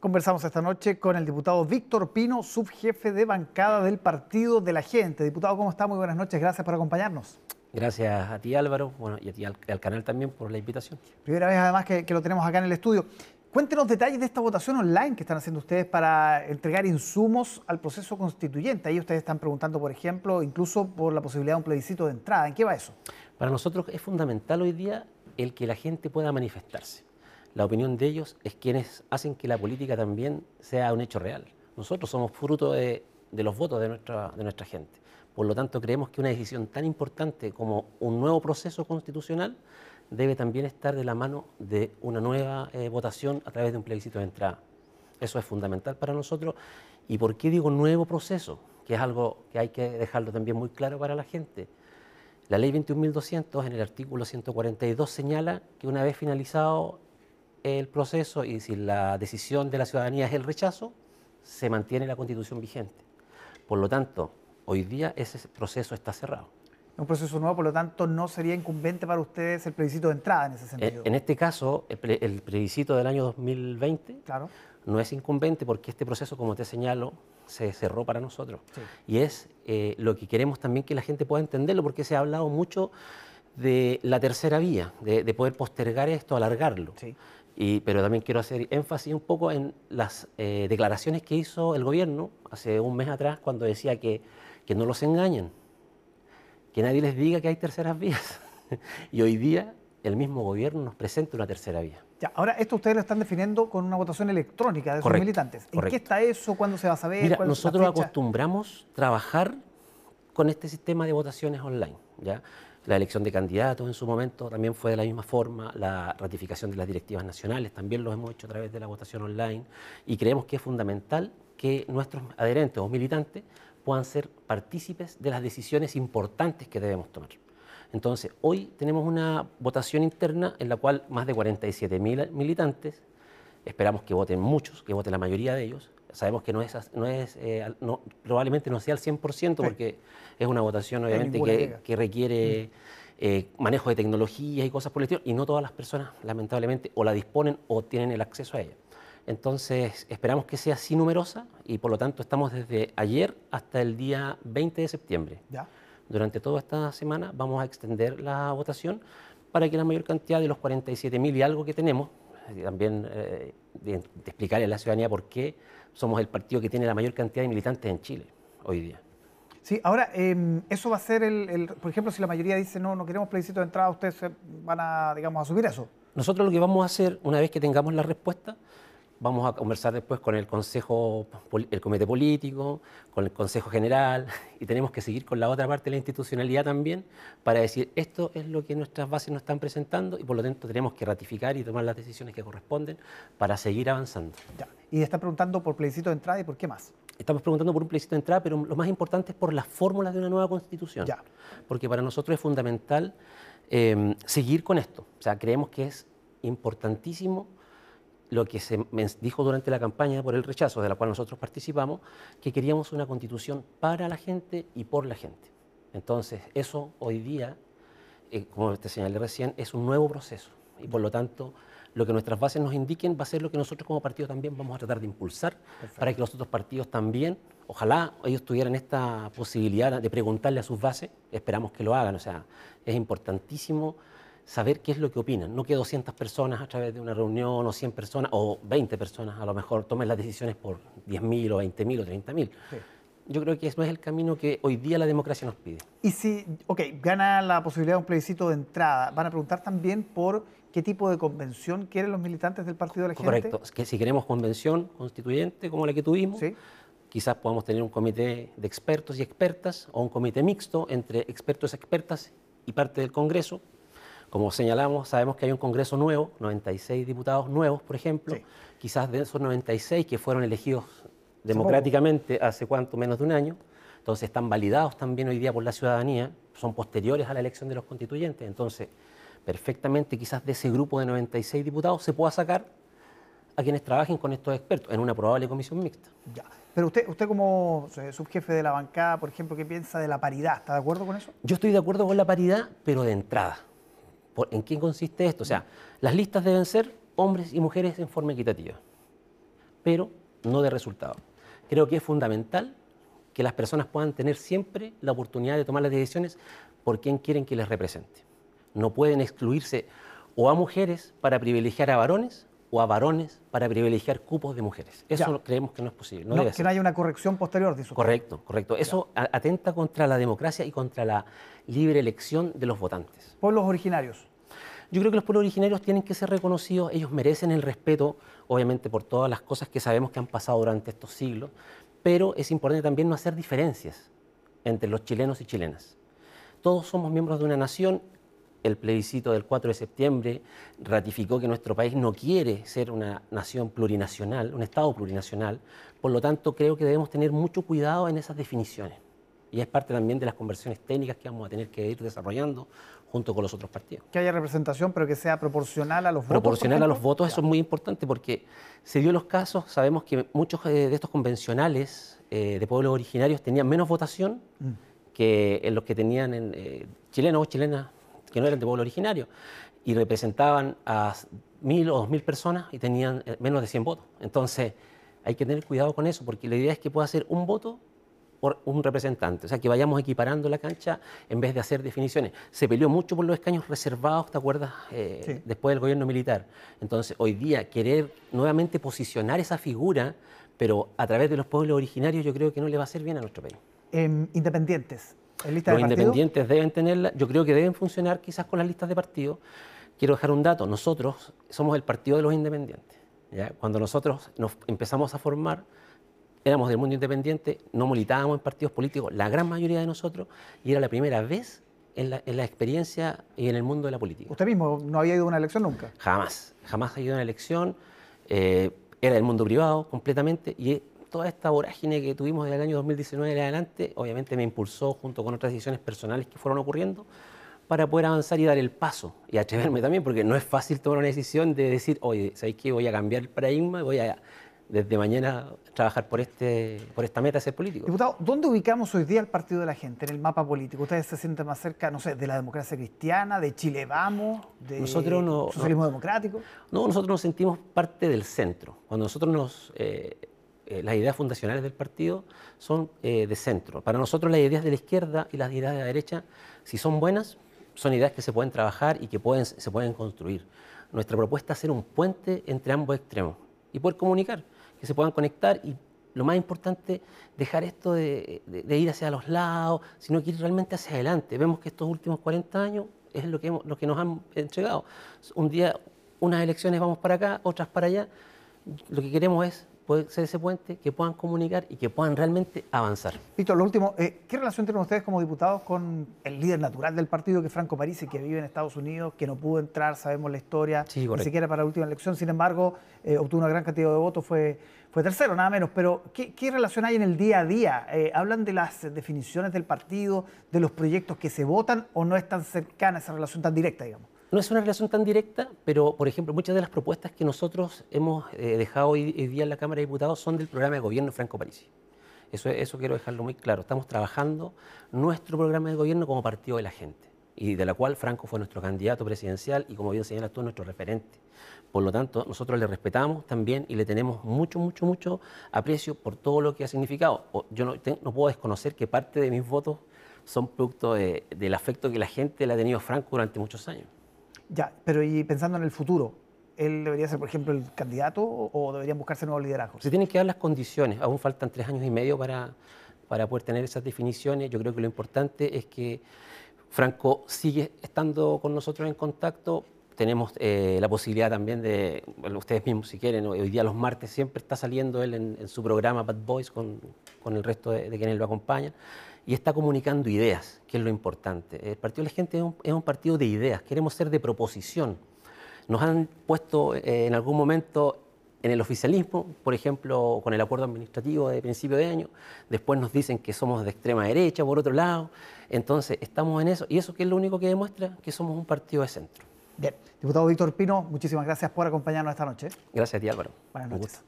Conversamos esta noche con el diputado Víctor Pino, subjefe de bancada del Partido de la Gente. Diputado, ¿cómo está? Muy buenas noches, gracias por acompañarnos. Gracias a ti Álvaro, bueno, y a ti al, canal también por la invitación. Primera vez además que, lo tenemos acá en el estudio. Cuéntenos detalles de esta votación online que están haciendo ustedes para entregar insumos al proceso constituyente. Ahí ustedes están preguntando, por ejemplo, incluso por la posibilidad de un plebiscito de entrada. ¿En qué va eso? Para nosotros es fundamental hoy día el que la gente pueda manifestarse la opinión de ellos es quienes hacen que la política también sea un hecho real. Nosotros somos fruto de, los votos de nuestra, gente. Por lo tanto, creemos que una decisión tan importante como un nuevo proceso constitucional debe también estar de la mano de una nueva eh, votación a través de un plebiscito de entrada. Eso es fundamental para nosotros. ¿Y por qué digo nuevo proceso? Que es algo que hay que dejarlo también muy claro para la gente. La ley 21.200 en el artículo 142 señala que una vez finalizado el proceso y si la decisión de la ciudadanía es el rechazo, se mantiene la constitución vigente. Por lo tanto, hoy día ese proceso está cerrado. Un proceso nuevo, por lo tanto, no sería incumbente para ustedes el plebiscito de entrada en ese sentido. En, este caso, el, plebiscito del año 2020 claro. no es incumbente porque este proceso, como te señalo, se cerró para nosotros. Y es eh, lo que queremos también que la gente pueda entenderlo, porque se ha hablado mucho de la tercera vía, de, de poder postergar esto, alargarlo. Sí pero también quiero hacer énfasis un poco en las eh, declaraciones que hizo el gobierno hace un mes atrás cuando decía que, que no los engañen, que nadie les diga que hay terceras vías. y hoy día el mismo gobierno nos presenta una tercera vía. Ya, ahora esto ustedes lo están definiendo con una votación electrónica de sus militantes. ¿En qué está eso? ¿Cuándo se va a saber? Mira, nosotros acostumbramos trabajar con este sistema de votaciones online. ¿ya? La elección de candidatos en su momento también fue de la misma forma, la ratificación de las directivas nacionales también lo hemos hecho a través de la votación online y creemos que es fundamental que nuestros adherentes o militantes puedan ser partícipes de las decisiones importantes que debemos tomar. Entonces, hoy tenemos una votación interna en la cual más de 47.000 militantes, esperamos que voten muchos, que voten la mayoría de ellos, sabemos que no es, no es eh, probablemente no sea al 100% porque es una votación obviamente que, requiere eh, manejo de tecnologías y cosas por el estilo y no todas las personas lamentablemente o la disponen o tienen el acceso a ella. Entonces esperamos que sea así numerosa y por lo tanto estamos desde ayer hasta el día 20 de septiembre. Durante toda esta semana vamos a extender la votación para que la mayor cantidad de los 47.000 y algo que tenemos, también eh, de, explicarle a la ciudadanía por qué somos el partido que tiene la mayor cantidad de militantes en Chile hoy día. Sí, ahora, em, eso va a ser el, por ejemplo, si la mayoría dice no, no queremos plebiscito de entrada, ustedes van a, digamos, a subir eso. Nosotros lo que vamos a hacer, una vez que tengamos la respuesta, Vamos a conversar después con el Consejo, el Comité Político, con el Consejo General y tenemos que seguir con la otra parte de la institucionalidad también para decir esto es lo que nuestras bases nos están presentando y por lo tanto tenemos que ratificar y tomar las decisiones que corresponden para seguir avanzando. Ya. Y está preguntando por plebiscito de entrada y por qué más. Estamos preguntando por un plebiscito de entrada, pero lo más importante es por las fórmulas de una nueva constitución. Ya. Porque para nosotros es fundamental eh, seguir con esto. O sea, creemos que es importantísimo lo que se dijo durante la campaña por el rechazo, de la cual nosotros participamos, que queríamos una constitución para la gente y por la gente. Entonces, eso hoy día, eh, como te señalé recién, es un nuevo proceso. Y por lo tanto lo que nuestras bases nos indiquen va a ser lo que nosotros como partido también vamos a tratar de impulsar para que los otros partidos también, ojalá ellos tuvieran esta posibilidad de preguntarle a sus bases, esperamos que lo hagan, o sea, es importantísimo saber qué es lo que opinan. No que 200 personas a través de una reunión o 100 personas o 20 personas a lo mejor tomen las decisiones por 10.000 o 20.000 o 30.000. Yo creo que eso es el camino que hoy día la democracia nos pide. Y si, ok, gana la posibilidad de un plebiscito de entrada, van a preguntar también por qué tipo de convención quieren los militantes del Partido de la Gente. Correcto, que si queremos convención constituyente como la que tuvimos, quizás podamos tener un comité de expertos y expertas o un comité mixto entre expertos y expertas y parte del Congreso como señalamos, sabemos que hay un Congreso nuevo, 96 diputados nuevos, por ejemplo. Quizás de esos 96 que fueron elegidos democráticamente hace cuánto, menos de un año, entonces están validados también hoy día por la ciudadanía, son posteriores a la elección de los constituyentes. Entonces, perfectamente quizás de ese grupo de 96 diputados se pueda sacar a quienes trabajen con estos expertos en una probable comisión mixta. Ya. Pero usted, usted como subjefe de la bancada, por ejemplo, ¿qué piensa de la paridad? ¿Está de acuerdo con eso? Yo estoy de acuerdo con la paridad, pero de entrada. ¿En qué consiste esto? O sea, las listas deben ser hombres y mujeres en forma equitativa. pero no de resultado. Creo que es fundamental que las personas puedan tener siempre la oportunidad de tomar las decisiones por quien quieren que les represente. No pueden excluirse o a mujeres para privilegiar a varones o a varones para privilegiar cupos de mujeres. Eso creemos que no es posible. No, que no haya una corrección posterior de eso. Correcto, correcto. Eso atenta contra la democracia y contra la libre elección de los votantes. Pueblos originarios. Yo creo que los pueblos originarios tienen que ser reconocidos, ellos merecen el respeto, obviamente por todas las cosas que sabemos que han pasado durante estos siglos, pero es importante también no hacer diferencias entre los chilenos y chilenas. Todos somos miembros de una nación, el plebiscito del 4 de septiembre ratificó que nuestro país no quiere ser una nación plurinacional, un Estado plurinacional, por lo tanto creo que debemos tener mucho cuidado en esas definiciones. Y es parte también de las conversiones técnicas que vamos a tener que ir desarrollando junto con los otros partidos. Que haya representación, pero que sea proporcional a los votos. Proporcional a los votos, eso es muy importante porque se dio los casos, sabemos que muchos de estos convencionales eh, de pueblos originarios tenían menos votación mm. que en los que tenían en, eh, chilenos o chilenas que no eran de pueblo originario, y representaban a mil o dos mil personas y tenían eh, menos de 100 votos. Entonces, hay que tener cuidado con eso, porque la idea es que pueda ser un voto un representante, o sea, que vayamos equiparando la cancha en vez de hacer definiciones. Se peleó mucho por los escaños reservados, ¿te acuerdas? Eh, después del gobierno militar. Entonces, hoy día, querer nuevamente posicionar esa figura, pero a través de los pueblos originarios, yo creo que no le va a hacer bien a nuestro país. Em, independientes, los independientes deben tenerla, yo creo que deben funcionar quizás con las listas de partidos. Quiero dejar un dato, nosotros somos el partido de los independientes. Cuando nosotros nos empezamos a formar, éramos del mundo independiente, no militábamos en partidos políticos, la gran mayoría de nosotros, y era la primera vez en la, experiencia y en el mundo de la política. ¿Usted mismo no había ido a una elección nunca? Jamás, jamás ha ido a una elección. Eh, era del mundo privado completamente y toda esta vorágine que tuvimos desde el año 2019 en adelante, obviamente me impulsó junto con otras decisiones personales que fueron ocurriendo para poder avanzar y dar el paso y atreverme también, porque no es fácil tomar una decisión de decir, oye, ¿sabéis qué? Voy a cambiar el paradigma, voy a desde mañana trabajar por, este, por esta meta de ser político. Diputado, ¿dónde ubicamos hoy día el Partido de la Gente en el mapa político? ¿Ustedes se sienten más cerca, no sé, de la democracia cristiana, de Chile Vamos, de socialismo democrático? No, nosotros nos sentimos parte del centro. Cuando nosotros nos... Eh, eh, las ideas fundacionales del partido son eh, de centro. Para nosotros las ideas de la izquierda y las ideas de la derecha, si son buenas, son ideas que se pueden trabajar y que pueden, se pueden construir. Nuestra propuesta es ser un puente entre ambos extremos y poder comunicar, que se puedan conectar y lo más importante, dejar esto de, ir hacia los lados, sino que ir realmente hacia adelante. Vemos que estos últimos 40 años es lo que, lo que nos han entregado. Un día, unas elecciones vamos para acá, otras para allá. Lo que queremos es puede ser ese puente, que puedan comunicar y que puedan realmente avanzar. Víctor, lo último, eh, ¿qué relación tienen ustedes como diputados con el líder natural del partido, que es Franco Parisi, que vive en Estados Unidos, que no pudo entrar, sabemos la historia, ni siquiera para la última elección, sin embargo, eh, obtuvo una gran cantidad de votos, fue, fue tercero, nada menos, pero ¿qué, relación hay en el día a día? Eh, ¿Hablan de las definiciones del partido, de los proyectos que se votan o no es tan cercana esa relación tan directa, digamos? No es una relación tan directa, pero, por ejemplo, muchas de las propuestas que nosotros hemos eh, dejado hoy, día en la Cámara de Diputados son del programa de gobierno Franco Parisi. Eso, quiero dejarlo muy claro. Estamos trabajando nuestro programa de gobierno como partido de la gente, y de la cual Franco fue nuestro candidato presidencial y, como bien señala tú, nuestro referente. Por lo tanto, nosotros le respetamos también y le tenemos mucho, mucho, mucho aprecio por todo lo que ha significado. Yo no, no puedo desconocer que parte de mis votos son producto del afecto que la gente le ha tenido a Franco durante muchos años. Ya, pero y pensando en el futuro, ¿él debería ser, por ejemplo, el candidato o deberían buscarse nuevos liderazgos? Se tienen que dar las condiciones. Aún faltan tres años y medio para, para poder tener esas definiciones. Yo creo que lo importante es que Franco sigue estando con nosotros en contacto. Tenemos eh, la posibilidad también de, ustedes mismos si quieren, hoy día los martes siempre está saliendo él en, su programa Bad Boys con, con el resto de, de, quienes lo acompañan y está comunicando ideas, que es lo importante. El Partido de la Gente es un, partido de ideas, queremos ser de proposición. Nos han puesto eh, en algún momento en el oficialismo, por ejemplo, con el acuerdo administrativo de principio de año, después nos dicen que somos de extrema derecha, por otro lado, entonces estamos en eso, y eso que es lo único que demuestra que somos un partido de centro. Bien, diputado Víctor Pino, muchísimas gracias por acompañarnos esta noche. Gracias a ti Álvaro. Buenas noches.